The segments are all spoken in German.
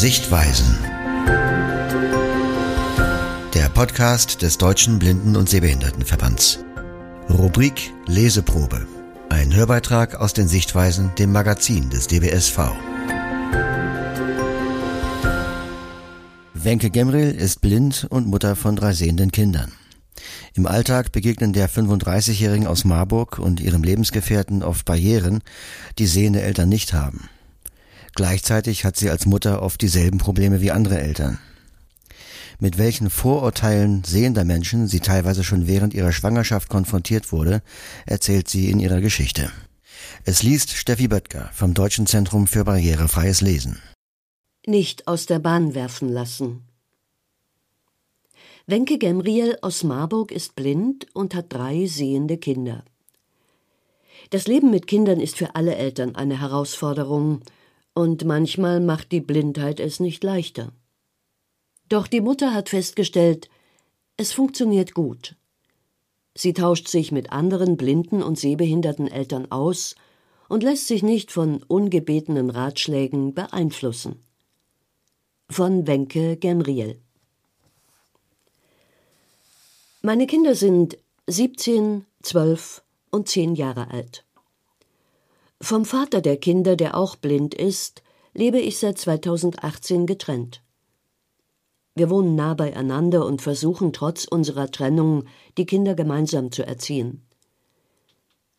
Sichtweisen. Der Podcast des Deutschen Blinden- und Sehbehindertenverbands. Rubrik Leseprobe. Ein Hörbeitrag aus den Sichtweisen, dem Magazin des DBSV. Wenke Gemril ist blind und Mutter von drei sehenden Kindern. Im Alltag begegnen der 35-Jährigen aus Marburg und ihrem Lebensgefährten oft Barrieren, die sehende Eltern nicht haben. Gleichzeitig hat sie als Mutter oft dieselben Probleme wie andere Eltern. Mit welchen Vorurteilen sehender Menschen sie teilweise schon während ihrer Schwangerschaft konfrontiert wurde, erzählt sie in ihrer Geschichte. Es liest Steffi Böttger vom Deutschen Zentrum für barrierefreies Lesen. Nicht aus der Bahn werfen lassen. Wenke Gemriel aus Marburg ist blind und hat drei sehende Kinder. Das Leben mit Kindern ist für alle Eltern eine Herausforderung, und manchmal macht die Blindheit es nicht leichter. Doch die Mutter hat festgestellt, es funktioniert gut. Sie tauscht sich mit anderen blinden und sehbehinderten Eltern aus und lässt sich nicht von ungebetenen Ratschlägen beeinflussen. Von Wenke Gemriel meine Kinder sind 17, 12 und 10 Jahre alt. Vom Vater der Kinder, der auch blind ist, lebe ich seit 2018 getrennt. Wir wohnen nah beieinander und versuchen trotz unserer Trennung, die Kinder gemeinsam zu erziehen.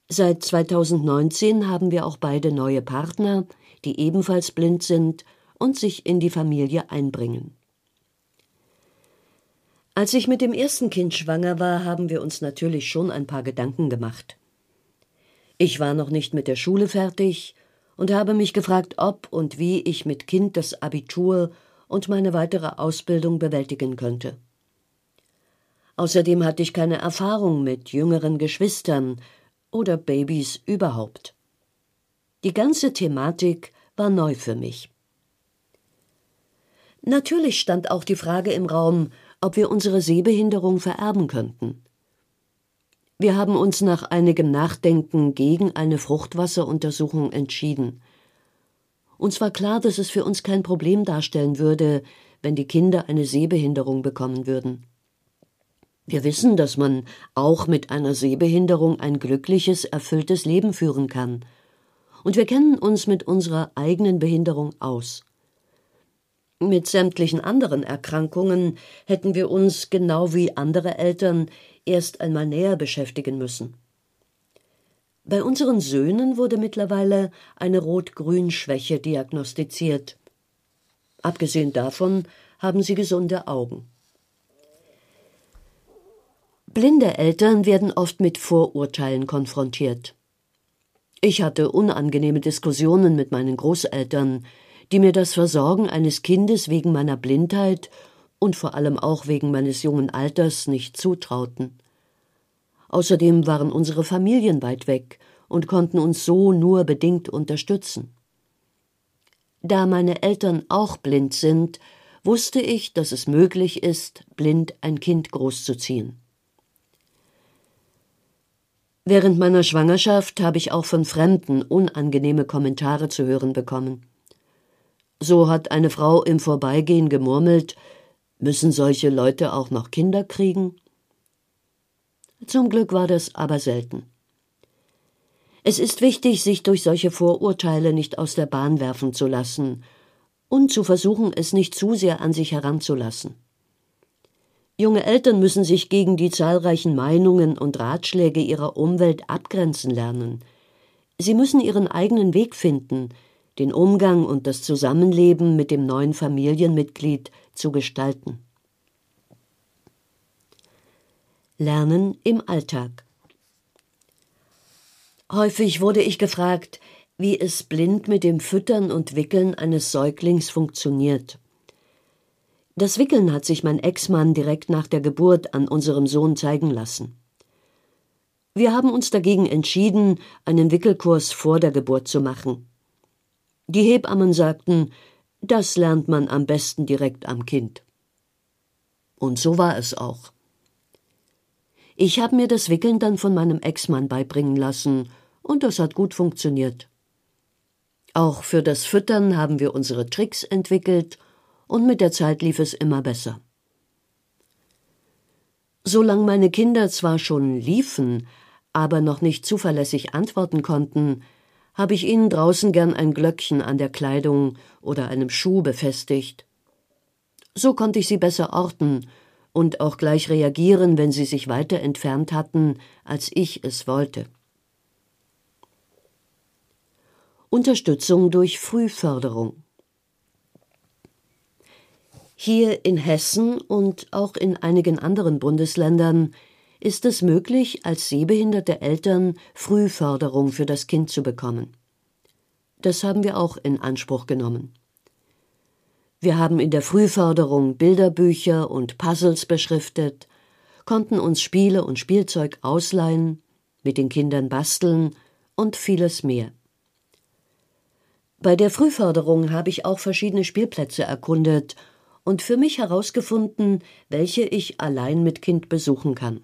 Seit 2019 haben wir auch beide neue Partner, die ebenfalls blind sind und sich in die Familie einbringen. Als ich mit dem ersten Kind schwanger war, haben wir uns natürlich schon ein paar Gedanken gemacht. Ich war noch nicht mit der Schule fertig und habe mich gefragt, ob und wie ich mit Kind das Abitur und meine weitere Ausbildung bewältigen könnte. Außerdem hatte ich keine Erfahrung mit jüngeren Geschwistern oder Babys überhaupt. Die ganze Thematik war neu für mich. Natürlich stand auch die Frage im Raum, ob wir unsere Sehbehinderung vererben könnten. Wir haben uns nach einigem Nachdenken gegen eine Fruchtwasseruntersuchung entschieden. Uns war klar, dass es für uns kein Problem darstellen würde, wenn die Kinder eine Sehbehinderung bekommen würden. Wir wissen, dass man auch mit einer Sehbehinderung ein glückliches, erfülltes Leben führen kann. Und wir kennen uns mit unserer eigenen Behinderung aus. Mit sämtlichen anderen Erkrankungen hätten wir uns, genau wie andere Eltern, erst einmal näher beschäftigen müssen. Bei unseren Söhnen wurde mittlerweile eine Rot-Grün-Schwäche diagnostiziert. Abgesehen davon haben sie gesunde Augen. Blinde Eltern werden oft mit Vorurteilen konfrontiert. Ich hatte unangenehme Diskussionen mit meinen Großeltern, die mir das Versorgen eines Kindes wegen meiner Blindheit und vor allem auch wegen meines jungen Alters nicht zutrauten. Außerdem waren unsere Familien weit weg und konnten uns so nur bedingt unterstützen. Da meine Eltern auch blind sind, wusste ich, dass es möglich ist, blind ein Kind großzuziehen. Während meiner Schwangerschaft habe ich auch von Fremden unangenehme Kommentare zu hören bekommen. So hat eine Frau im Vorbeigehen gemurmelt, müssen solche Leute auch noch Kinder kriegen? Zum Glück war das aber selten. Es ist wichtig, sich durch solche Vorurteile nicht aus der Bahn werfen zu lassen und zu versuchen, es nicht zu sehr an sich heranzulassen. Junge Eltern müssen sich gegen die zahlreichen Meinungen und Ratschläge ihrer Umwelt abgrenzen lernen. Sie müssen ihren eigenen Weg finden, den Umgang und das Zusammenleben mit dem neuen Familienmitglied zu gestalten. Lernen im Alltag Häufig wurde ich gefragt, wie es blind mit dem Füttern und Wickeln eines Säuglings funktioniert. Das Wickeln hat sich mein Ex-Mann direkt nach der Geburt an unserem Sohn zeigen lassen. Wir haben uns dagegen entschieden, einen Wickelkurs vor der Geburt zu machen. Die Hebammen sagten, das lernt man am besten direkt am Kind. Und so war es auch. Ich habe mir das Wickeln dann von meinem Ex-Mann beibringen lassen, und das hat gut funktioniert. Auch für das Füttern haben wir unsere Tricks entwickelt und mit der Zeit lief es immer besser. Solange meine Kinder zwar schon liefen, aber noch nicht zuverlässig antworten konnten, habe ich ihnen draußen gern ein Glöckchen an der Kleidung oder einem Schuh befestigt. So konnte ich sie besser orten und auch gleich reagieren, wenn sie sich weiter entfernt hatten, als ich es wollte. Unterstützung durch Frühförderung Hier in Hessen und auch in einigen anderen Bundesländern ist es möglich, als sehbehinderte Eltern Frühförderung für das Kind zu bekommen. Das haben wir auch in Anspruch genommen. Wir haben in der Frühförderung Bilderbücher und Puzzles beschriftet, konnten uns Spiele und Spielzeug ausleihen, mit den Kindern basteln und vieles mehr. Bei der Frühförderung habe ich auch verschiedene Spielplätze erkundet und für mich herausgefunden, welche ich allein mit Kind besuchen kann.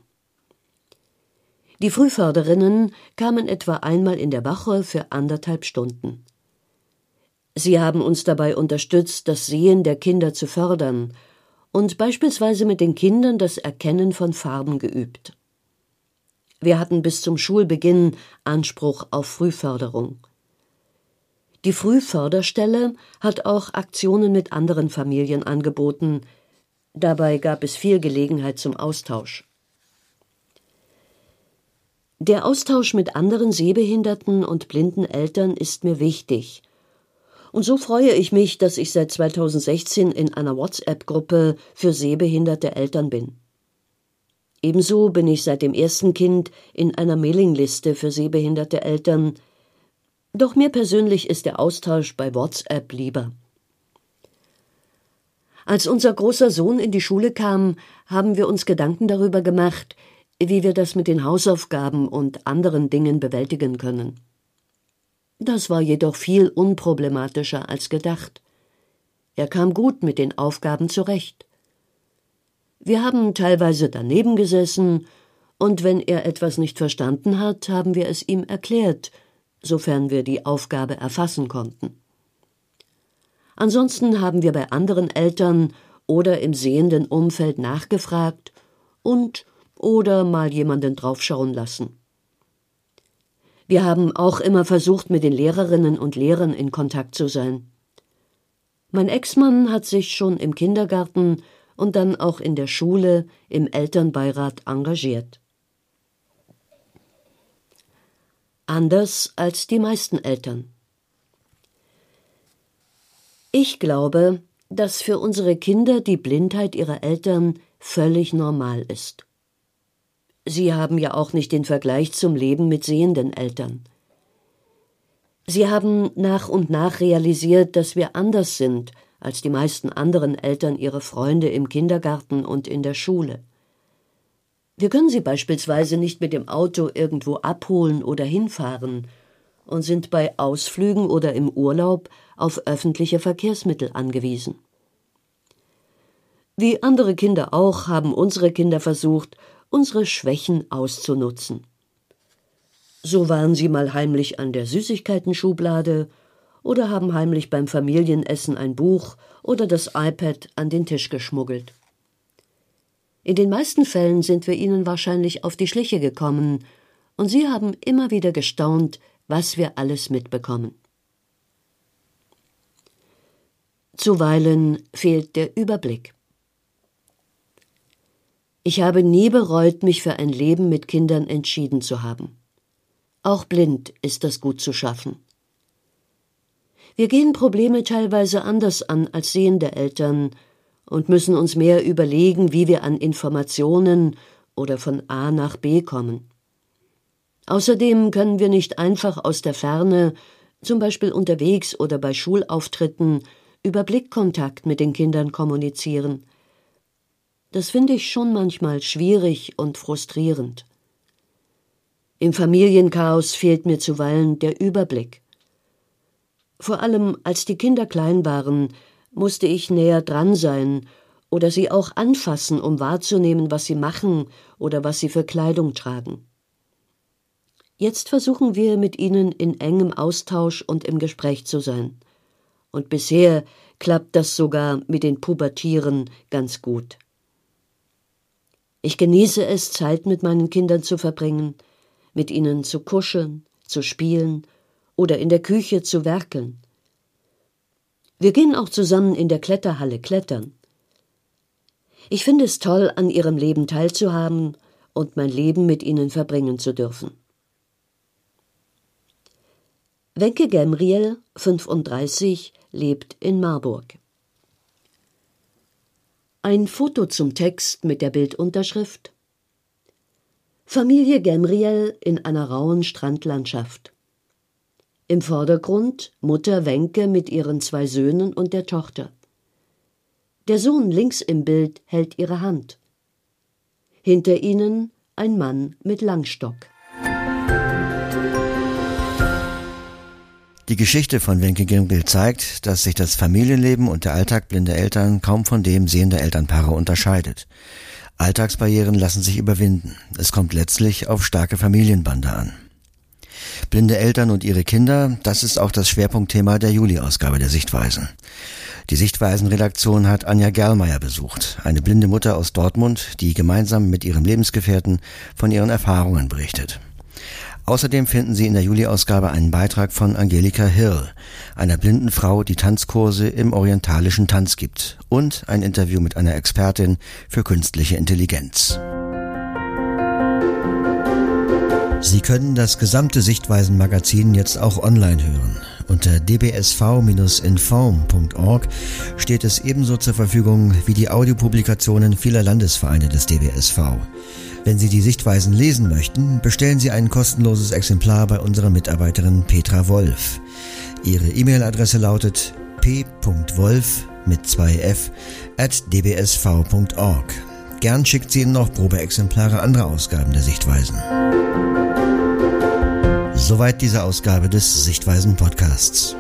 Die Frühförderinnen kamen etwa einmal in der Woche für anderthalb Stunden. Sie haben uns dabei unterstützt, das Sehen der Kinder zu fördern und beispielsweise mit den Kindern das Erkennen von Farben geübt. Wir hatten bis zum Schulbeginn Anspruch auf Frühförderung. Die Frühförderstelle hat auch Aktionen mit anderen Familien angeboten. Dabei gab es viel Gelegenheit zum Austausch. Der Austausch mit anderen sehbehinderten und blinden Eltern ist mir wichtig. Und so freue ich mich, dass ich seit 2016 in einer WhatsApp-Gruppe für sehbehinderte Eltern bin. Ebenso bin ich seit dem ersten Kind in einer Mailingliste für sehbehinderte Eltern. Doch mir persönlich ist der Austausch bei WhatsApp lieber. Als unser großer Sohn in die Schule kam, haben wir uns Gedanken darüber gemacht, wie wir das mit den Hausaufgaben und anderen Dingen bewältigen können. Das war jedoch viel unproblematischer als gedacht. Er kam gut mit den Aufgaben zurecht. Wir haben teilweise daneben gesessen, und wenn er etwas nicht verstanden hat, haben wir es ihm erklärt, sofern wir die Aufgabe erfassen konnten. Ansonsten haben wir bei anderen Eltern oder im sehenden Umfeld nachgefragt und oder mal jemanden draufschauen lassen. Wir haben auch immer versucht, mit den Lehrerinnen und Lehrern in Kontakt zu sein. Mein Ex-Mann hat sich schon im Kindergarten und dann auch in der Schule im Elternbeirat engagiert. Anders als die meisten Eltern. Ich glaube, dass für unsere Kinder die Blindheit ihrer Eltern völlig normal ist. Sie haben ja auch nicht den Vergleich zum Leben mit sehenden Eltern. Sie haben nach und nach realisiert, dass wir anders sind als die meisten anderen Eltern ihre Freunde im Kindergarten und in der Schule. Wir können sie beispielsweise nicht mit dem Auto irgendwo abholen oder hinfahren und sind bei Ausflügen oder im Urlaub auf öffentliche Verkehrsmittel angewiesen. Wie andere Kinder auch haben unsere Kinder versucht, unsere Schwächen auszunutzen. So waren sie mal heimlich an der Süßigkeitenschublade oder haben heimlich beim Familienessen ein Buch oder das iPad an den Tisch geschmuggelt. In den meisten Fällen sind wir ihnen wahrscheinlich auf die Schliche gekommen, und sie haben immer wieder gestaunt, was wir alles mitbekommen. Zuweilen fehlt der Überblick. Ich habe nie bereut, mich für ein Leben mit Kindern entschieden zu haben. Auch blind ist das gut zu schaffen. Wir gehen Probleme teilweise anders an als sehende Eltern und müssen uns mehr überlegen, wie wir an Informationen oder von A nach B kommen. Außerdem können wir nicht einfach aus der Ferne, zum Beispiel unterwegs oder bei Schulauftritten, über Blickkontakt mit den Kindern kommunizieren – das finde ich schon manchmal schwierig und frustrierend. Im Familienchaos fehlt mir zuweilen der Überblick. Vor allem als die Kinder klein waren, musste ich näher dran sein oder sie auch anfassen, um wahrzunehmen, was sie machen oder was sie für Kleidung tragen. Jetzt versuchen wir mit ihnen in engem Austausch und im Gespräch zu sein. Und bisher klappt das sogar mit den Pubertieren ganz gut. Ich genieße es, Zeit mit meinen Kindern zu verbringen, mit ihnen zu kuscheln, zu spielen oder in der Küche zu werkeln. Wir gehen auch zusammen in der Kletterhalle klettern. Ich finde es toll, an ihrem Leben teilzuhaben und mein Leben mit ihnen verbringen zu dürfen. Wenke Gemriel, 35, lebt in Marburg. Ein Foto zum Text mit der Bildunterschrift Familie Gemriel in einer rauen Strandlandschaft. Im Vordergrund Mutter Wenke mit ihren zwei Söhnen und der Tochter. Der Sohn links im Bild hält ihre Hand. Hinter ihnen ein Mann mit Langstock. Die Geschichte von Wenke Gimgel zeigt, dass sich das Familienleben und der Alltag blinder Eltern kaum von dem sehender Elternpaare unterscheidet. Alltagsbarrieren lassen sich überwinden. Es kommt letztlich auf starke Familienbande an. Blinde Eltern und ihre Kinder, das ist auch das Schwerpunktthema der Juli-Ausgabe der Sichtweisen. Die Sichtweisen-Redaktion hat Anja Gerlmeier besucht, eine blinde Mutter aus Dortmund, die gemeinsam mit ihrem Lebensgefährten von ihren Erfahrungen berichtet. Außerdem finden Sie in der Juli-Ausgabe einen Beitrag von Angelika Hill, einer blinden Frau, die Tanzkurse im orientalischen Tanz gibt, und ein Interview mit einer Expertin für künstliche Intelligenz. Sie können das gesamte Sichtweisen-Magazin jetzt auch online hören. Unter dbsv-inform.org steht es ebenso zur Verfügung wie die Audiopublikationen vieler Landesvereine des DBSV. Wenn Sie die Sichtweisen lesen möchten, bestellen Sie ein kostenloses Exemplar bei unserer Mitarbeiterin Petra Wolf. Ihre E-Mail-Adresse lautet p.wolf mit 2f at dbsv.org. Gern schickt sie Ihnen noch Probeexemplare anderer Ausgaben der Sichtweisen. Soweit diese Ausgabe des Sichtweisen Podcasts.